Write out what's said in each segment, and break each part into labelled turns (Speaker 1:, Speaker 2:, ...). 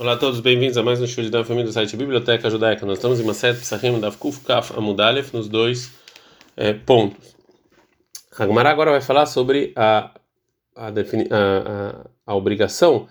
Speaker 1: Olá a todos, bem-vindos a mais um show da família do site Biblioteca Judaica. Nós estamos em uma série Psachim da Kuf Kaf Amudalef nos dois é, pontos. A agora vai falar sobre a, a, a, a, obrigação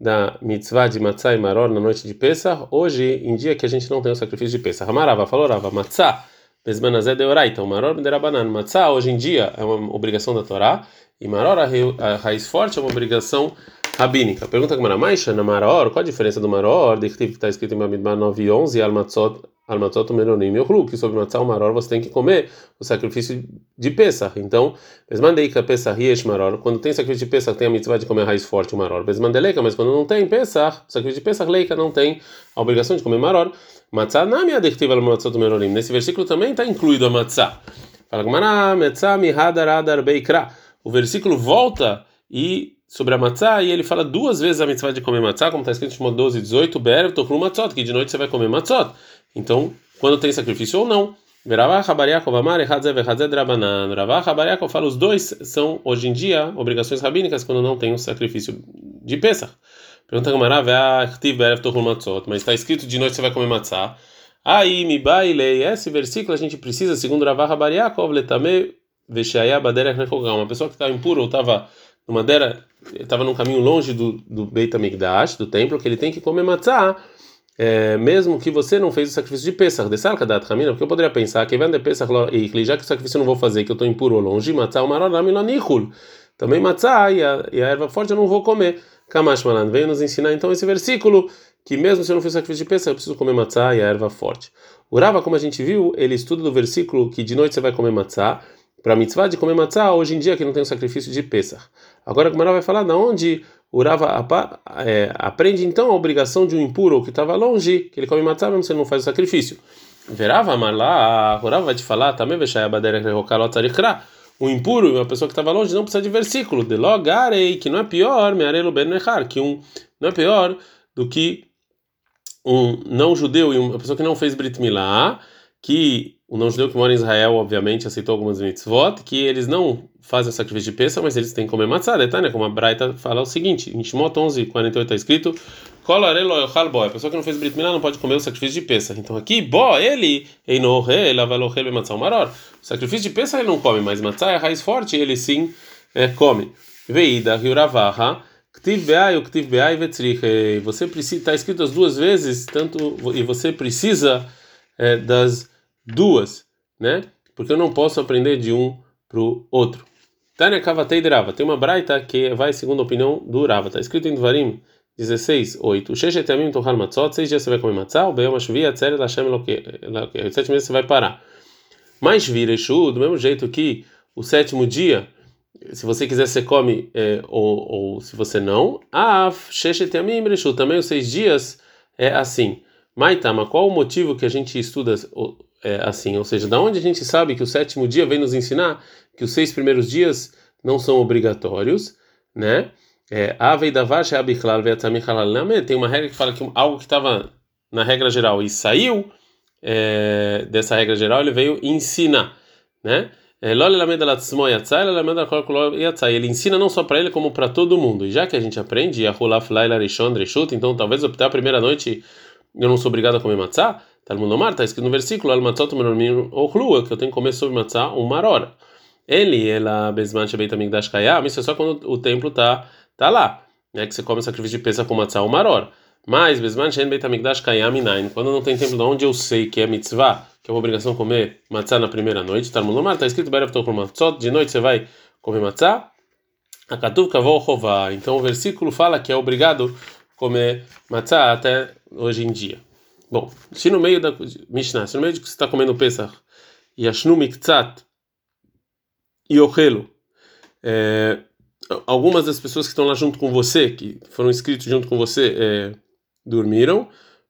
Speaker 1: da mitzvah de matzah e maror na noite de Pesach, hoje em dia que a gente não tem o sacrifício de Pesach. Amarava falou, Rava, matzah, bezmanazé de oraita, o maror de rabanan. Matzah hoje em dia é uma obrigação da Torá e maror, a raiz forte, é uma obrigação rabínica. Pergunta Gamara Maisha, na Maror, qual a diferença do Maror, de que está escrito em Bamidbar 9 e 11, Almatzot, Almatzot Meronim Yochlu, que sobre Matzah o Maror você tem que comer o sacrifício de Pesach. Então, Besmandeika Pesach Yesh Maror, quando tem sacrifício de Pesach, tem a mitzvah de comer a raiz forte, o Maror. Besmandeleika, mas quando não tem Pesach, o sacrifício de Pesach, Leika não tem a obrigação de comer Maror. Matzah na minha adictiva Almatzot Meronim. Nesse versículo também está incluído a Matzah. Fala Gamara, Metzah Mihadar Adar Beikra. O versículo volta e sobre a matzá e ele fala duas vezes a mitzvah de comer matzá, como está escrito em Shimon 12, 18, Berev tochlu matzot, que de noite você vai comer matzot. Então, quando tem sacrifício ou não. Veravah Rabariakov Amar Echadzev Echadzed Rabanan. Ravah fala os dois são, hoje em dia, obrigações rabínicas quando não tem o sacrifício de Pesach. Pergunta Gamara, mas está escrito de noite você vai comer matzá. Aí, mi bailei, esse versículo a gente precisa, segundo Ravah Rabariakov, letame veshaya baderech rechogam. Uma pessoa que estava impura ou estava numa dera, estava num caminho longe do, do Beit HaMikdash, do templo, que ele tem que comer matzah, é, mesmo que você não fez o sacrifício de Pesach, de Sarkadat Hamina, porque eu poderia pensar que vende Pesach e já que o sacrifício eu não vou fazer, que eu estou impuro ou longe, matzah o maroramilanihul. Também matzah e a, e a erva forte eu não vou comer. Kamash Malan veio nos ensinar então esse versículo que mesmo se eu não fiz o sacrifício de Pesach, eu preciso comer matzah e a erva forte. O Rava, como a gente viu, ele estuda do versículo que de noite você vai comer matzah, para a mitzvah de comer matzah, hoje em dia que não tem o sacrifício de Pesach. Agora a Gemara vai falar da onde o Rava é, aprende então a obrigação de um impuro que estava longe, que ele come matzah mesmo se ele não faz o sacrifício. Verava amar lá, o Rava vai te falar, também o impuro, uma pessoa que estava longe, não precisa de versículo. De logarei, que não é pior, mearelo ben que um não é pior do que um não judeu e uma pessoa que não fez brit milah, que o não-judeu que mora em Israel, obviamente, aceitou algumas mitzvot, que eles não fazem o sacrifício de peça, mas eles têm que comer matzah, né? Como a Braita fala o seguinte, em Shimot 11, 48 está escrito, a pessoa que não fez Brit Milá não pode comer o sacrifício de peça. Então aqui, bo, ele, maror. O sacrifício de peça ele não come, mas matzah é a raiz forte, ele sim é, come. Veida, riuravaha, Ktiv beai, ktiv beai Você precisa, está escrito as duas vezes, tanto e você precisa é, das duas, né? Porque eu não posso aprender de um para o outro. Tânia Kavatei Drava. Tem uma braita que vai segundo a opinião do Rava. Está escrito em Dvarim 16, 8. Sheshetamim tohal matzot. Seis dias você vai comer matzah. O beyom ashvi atzeret lashem loke. Sete meses você vai parar. Mas vireshu, do mesmo jeito que o sétimo dia, se você quiser você come é, ou, ou se você não. Af sheshetamim reshu. Também os seis dias é assim. Maitama, qual o motivo que a gente estuda é, assim? Ou seja, da onde a gente sabe que o sétimo dia vem nos ensinar que os seis primeiros dias não são obrigatórios, né? É, tem uma regra que fala que algo que estava na regra geral e saiu é, dessa regra geral, ele veio ensinar, né? É, ele ensina não só para ele, como para todo mundo. E já que a gente aprende, então talvez optar a primeira noite eu não sou obrigado a comer matzá? Talmud Omar, está escrito no versículo, al matzot menormim ochlua, que eu tenho que comer sobre matzá uma hora. Ele, ela, bezman shebeit amigdash kayam, isso é só quando o templo tá, tá lá, né, que você come o sacrifício de peça com matzá uma hora. Mas, bezman shen beit amigdash kayam inain, quando não tem templo de onde eu sei que é mitzvah, que é uma obrigação comer matzá na primeira noite, Talmud Omar, está escrito, berev tokul matzot, de noite você vai comer matzá, a katuv kavol chová. Então o versículo fala que é obrigado comer matzah até hoje em dia. Bom, se no meio da Mishnah, se no meio de que você está comendo Pesach, e Ashnu Miktzat e Ochelo, é, algumas das pessoas que estão lá junto com você, que foram inscritos junto com você, é, dormiram,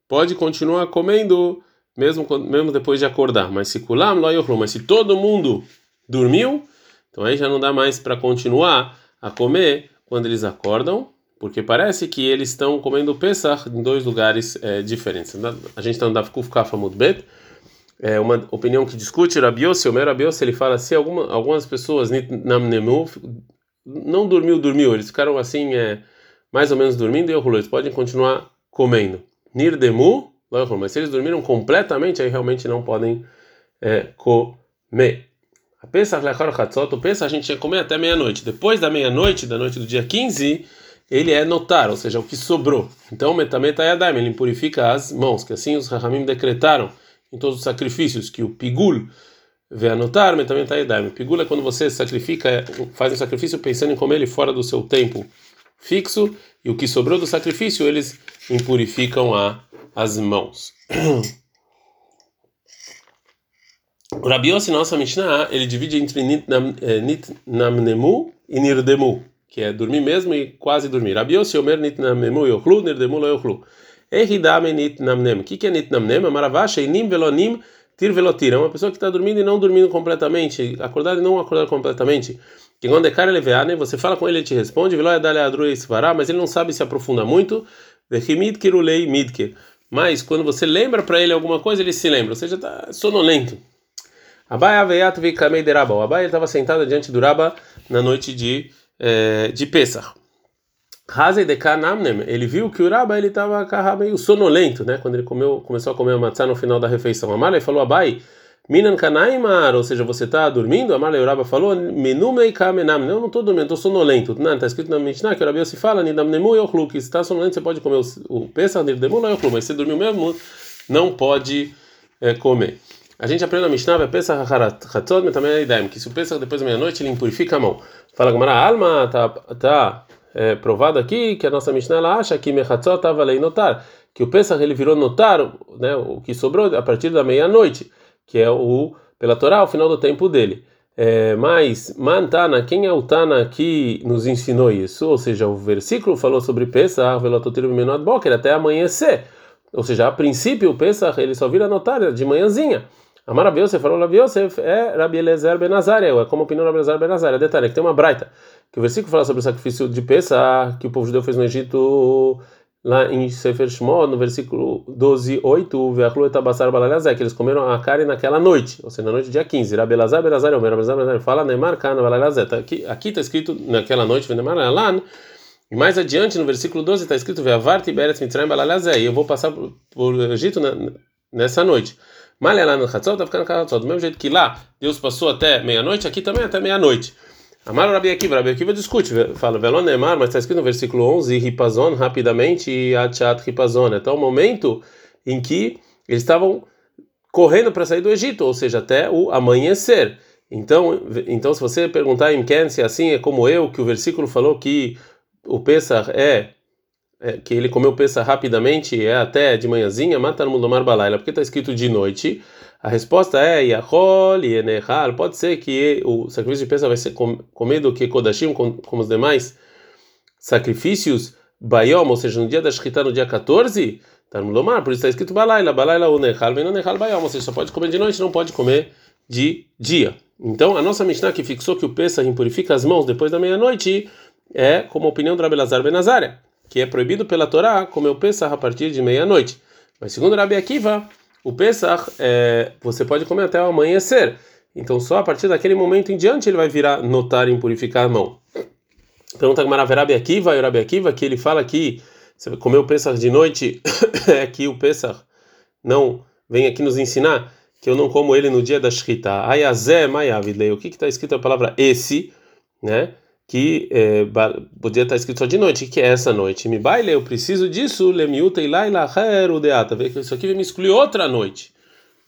Speaker 1: pode continuar comendo mesmo, mesmo depois de acordar. Mas se kulam lo mas se todo mundo dormiu, então aí já não dá mais para continuar a comer quando eles acordam porque parece que eles estão comendo Pesach em dois lugares é, diferentes. A gente está no Davkuf Kafamud Bet, é uma opinião que discute Rabiose, o meu Rabiose, ele fala se alguma, algumas pessoas não dormiu, dormiu, eles ficaram assim, é, mais ou menos dormindo e eles podem continuar comendo. Nirdemu, mas se eles dormiram completamente, aí realmente não podem é, comer. A a gente tinha que comer até meia-noite. Depois da meia-noite, da noite do dia 15, ele é notar, ou seja, o que sobrou. Então, metameta yadayim, ele purifica as mãos, que assim os Rahamim decretaram em todos os sacrifícios, que o pigul vê anotar, metameta yadayim. O pigul é quando você sacrifica, faz um sacrifício pensando em comer ele fora do seu tempo fixo, e o que sobrou do sacrifício, eles impurificam a, as mãos. O Rabi Yossi, nossa Mishnah, ele divide entre Nitnamnemu e Nirdemu que é dormir mesmo e quase dormir. Rabi Yossi Omer nitnamnemu yochlu, nirdemu lo yochlu. Ehidame nitnamnem. O que é nitnamnem? É maravasha, inim velonim, tir velotir. É uma pessoa que está dormindo e não dormindo completamente, acordar e não acordar completamente. Que quando é cara leveane, você fala com ele, ele te responde, veloia dale adru mas ele não sabe se aprofunda muito. Vehimid kirulei midke. Mas quando você lembra para ele alguma coisa, ele se lembra, ou seja, está sonolento. Abai aveiat vikamei deraba. O Abai estava sentado diante do Raba na noite de de Pesach. Hazei de Kanamnem, ele viu que o Raba ele estava meio sonolento, né? Quando ele comeu, começou a comer a matzah no final da refeição. Amar falou Abai, Minan Kanaimar, ou seja, você está dormindo? Amar o Raba falou, Menumei Kamenam, não, não estou dormindo, estou sonolento. Não, está escrito na Mishnah que o Rabi se fala, Nidamnemu Yochlu, que se está sonolento você pode comer o, o Pesach, Nidamnemu Yochlu, mas se dormiu mesmo, não pode é, comer. A gente aprende na Mishnah, Pesach Hatzot, também a ideia, que se o Pesach depois da meia-noite ele impurifica a mão. Fala Gamara, Alma, tá, tá é, provado aqui que a nossa Mishnah ela acha que Mechatzot estava lei notar, que o Pesach ele virou notar, né, o que sobrou a partir da meia-noite, que é o pela Torá, o final do tempo dele. É, mas Mantana, quem é o Tana que nos ensinou isso? Ou seja, o versículo falou sobre Pesach, velototir menor boker, até amanhecer. Ou seja, a princípio o Pesach ele só vira notar de manhãzinha. Amar Rabi Yosef falou Rabi Yosef é Rabi Elezer Benazaria, é como opinião Rabi Elezer Benazaria. Detalhe, que tem uma braita, que o versículo fala sobre o sacrifício de Pesach, que o povo judeu fez no Egito, lá em Sefer Shmod, no versículo 12, 8, Veachlu etabassar balalazé, que eles comeram a carne naquela noite, ou seja, na noite do dia 15. Rabi Elezer Benazaria, Rabi Elezer Benazaria, fala Neymar Kana balalazé. Tá aqui está escrito naquela noite, Neymar Alan, e mais adiante, no versículo 12, está escrito Veavart Beretz Mitzrayim balalazé, e eu vou passar por, Egito na, nessa noite. Malha lá no tá ficando Hatzot. Do mesmo jeito que lá Deus passou até meia-noite, aqui também até meia-noite. Amar Rabi Akiva, Rabi Akiva discute, fala, Velon Neymar, mas está escrito no versículo 11, Ripazon, rapidamente, e Achat Ripazon, até o momento em que eles estavam correndo para sair do Egito, ou seja, até o amanhecer. Então, então se você perguntar em Ken se é assim é como eu, que o versículo falou que o Pesach é, que ele comeu peça rapidamente, é até de manhãzinha, mata no Mundomar Balaila, porque está escrito de noite. A resposta é Yahol e Enehal. Pode ser que o sacrifício de peça vai ser comido que Kodashim, como, os demais sacrifícios, Bayom, ou seja, no dia da Shkita, no dia 14, está no Mundomar, por isso está escrito Balaila, Balaila vem Unehal Bayom, ou seja, só pode comer de noite, não pode comer de dia. Então, a nossa Mishnah que fixou que o Pesach impurifica as mãos depois da meia-noite é como a opinião do Rabelazar Benazária que é proibido pela Torá comer o Pesach a partir de meia-noite. Mas segundo Rabi Akiva, o Pesach é, você pode comer até o amanhecer. Então só a partir daquele momento em diante ele vai virar notar e purificar a mão. Pergunta que Rabi Akiva e Rabi Akiva que ele fala que você comeu o Pesach de noite é que o Pesach não vem aqui nos ensinar que eu não como ele no dia da Shkita. Ayazé Mayavidlei. O que está escrito a palavra esse, né? Que é, podia estar escrito só de noite. Que é essa noite? Me baile, eu preciso disso. Lemiuta e laila deata. Isso aqui me excluir outra noite.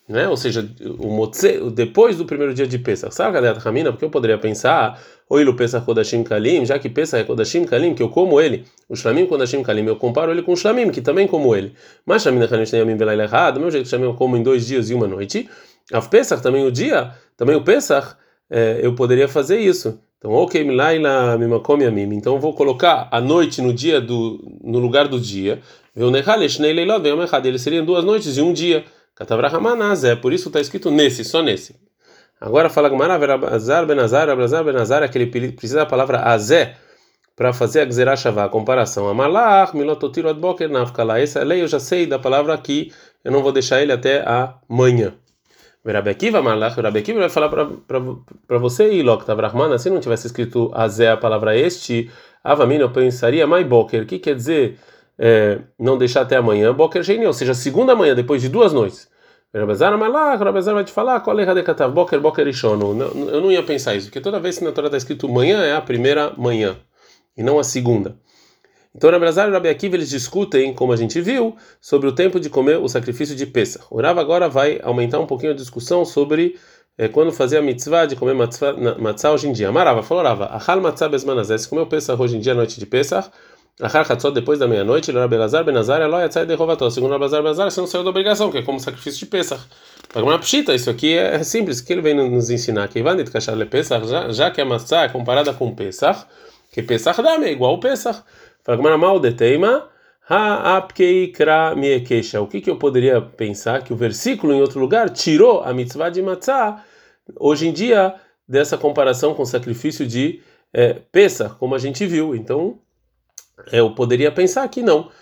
Speaker 1: Né? Ou seja, o motze, depois do primeiro dia de Pesach. Sabe, a Ramina? Porque eu poderia pensar, oi, o Pesach Kodashim Kalim, já que Pesach é Kodashim Kalim, que eu como ele, o Shlamim Kodashim Kalim, eu comparo ele com o Shlamim, que também como ele. Mas Shlamim Kalim tem a mim errado, do mesmo jeito que Shlamim eu como em dois dias e uma noite. A Pesach também o dia, também o Pesach, é, eu poderia fazer isso. Então, ok, milaila mimakom yamim. Então, vou colocar a noite no dia do no lugar do dia. Ele seriam duas noites e um dia. É por isso está escrito nesse, só nesse. Agora fala Gamara Azar Benazar, Abrazar Benazar, é que ele precisa da palavra azé para fazer a Gzerah Shavá, a comparação. Amalach, Milototiro Adboker, Nafkala. Essa lei eu já sei da palavra aqui, eu não vou deixar ele até amanhã. Malach, Rabi Akiva vai falar para você, Ilok Tavrahman, se não tivesse escrito Azé a palavra este, Avamina, eu pensaria Mai Boker, que quer dizer é, não deixar até amanhã, Boker Sheini, ou seja, segunda manhã, depois de duas noites. Rabezar Malach, Rabezar vai te falar, qual é a Boker, Boker Ishono. Eu não ia pensar isso, porque toda vez que na Torá está escrito manhã é a primeira manhã, e não a segunda. Então, Rabezar e Rabi Akiva eles discutem, como a gente viu, sobre o tempo de comer o sacrifício de Pesach. O Rav agora vai aumentar um pouquinho a discussão sobre é, quando fazer a mitzvah de comer matzah, hoje em dia. Marava, falou Rava, Achal matzah bezmanazé, se comeu Pesach hoje em dia, noite de Pesach, Achar Hatzot, depois da meia-noite, ele era Belazar, Benazar, Eloi, Atzai, Derrovató. Segundo Belazar, Benazar, você não saiu da obrigação, que é como sacrifício de Pesach. Agora, pshita, isso aqui é simples, que ele vem nos ensinar. Que Ivanit Kashar le Pesach, já, que a matzah é comparada com Pesach, que Pesach dá é igual ao Pesach. Fala, mal de teima. O que, que eu poderia pensar? Que o versículo em outro lugar tirou a mitzvah de matzah, hoje em dia, dessa comparação com o sacrifício de é, Pesach, como a gente viu. Então, eu poderia pensar que não.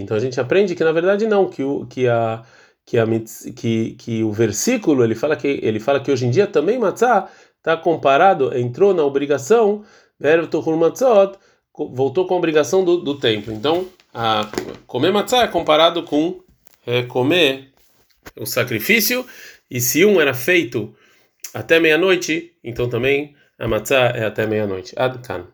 Speaker 1: Então a gente aprende que na verdade não, que o que a que, a, que, que o versículo ele fala que ele fala que hoje em dia também matzah está comparado, entrou na obrigação, voltou com a obrigação do, do templo. Então, a, comer matzah é comparado com é, comer o sacrifício, e se um era feito até meia-noite, então também a matzah é até meia-noite. Adkan.